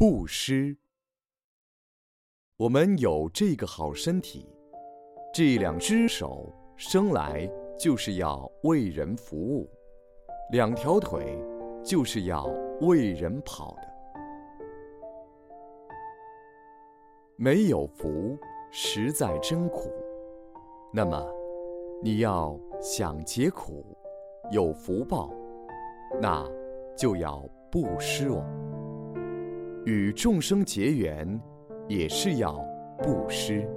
布施。我们有这个好身体，这两只手生来就是要为人服务，两条腿就是要为人跑的。没有福，实在真苦。那么，你要想解苦，有福报，那就要布施哦。与众生结缘，也是要布施。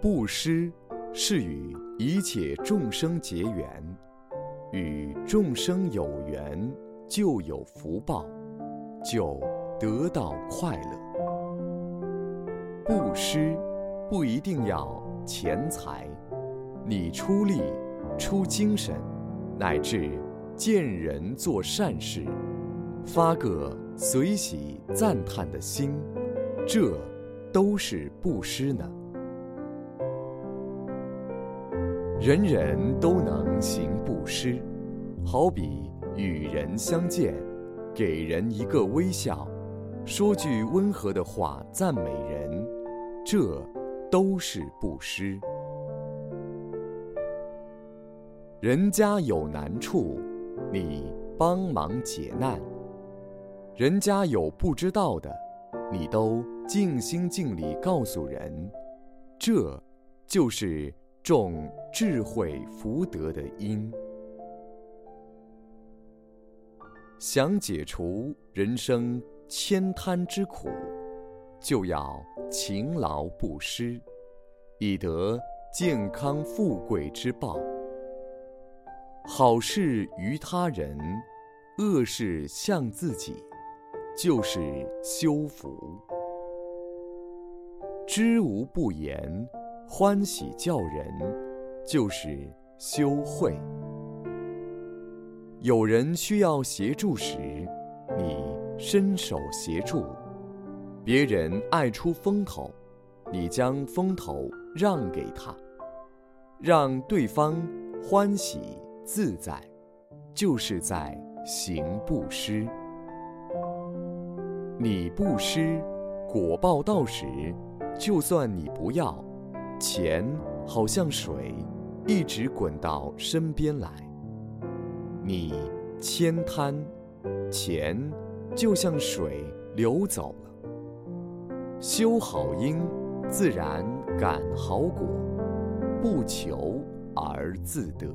布施是与一切众生结缘，与众生有缘，就有福报，就。得到快乐，布施不一定要钱财，你出力、出精神，乃至见人做善事，发个随喜赞叹的心，这都是布施呢。人人都能行布施，好比与人相见，给人一个微笑。说句温和的话赞美人，这都是布施。人家有难处，你帮忙解难；人家有不知道的，你都尽心尽力告诉人，这就是种智慧福德的因。想解除人生。千贪之苦，就要勤劳布施，以得健康富贵之报。好事于他人，恶事向自己，就是修福。知无不言，欢喜教人，就是修慧。有人需要协助时，你。伸手协助别人爱出风头，你将风头让给他，让对方欢喜自在，就是在行布施。你布施果报到时，就算你不要钱，好像水一直滚到身边来。你谦贪钱。就像水流走了，修好因，自然感好果，不求而自得。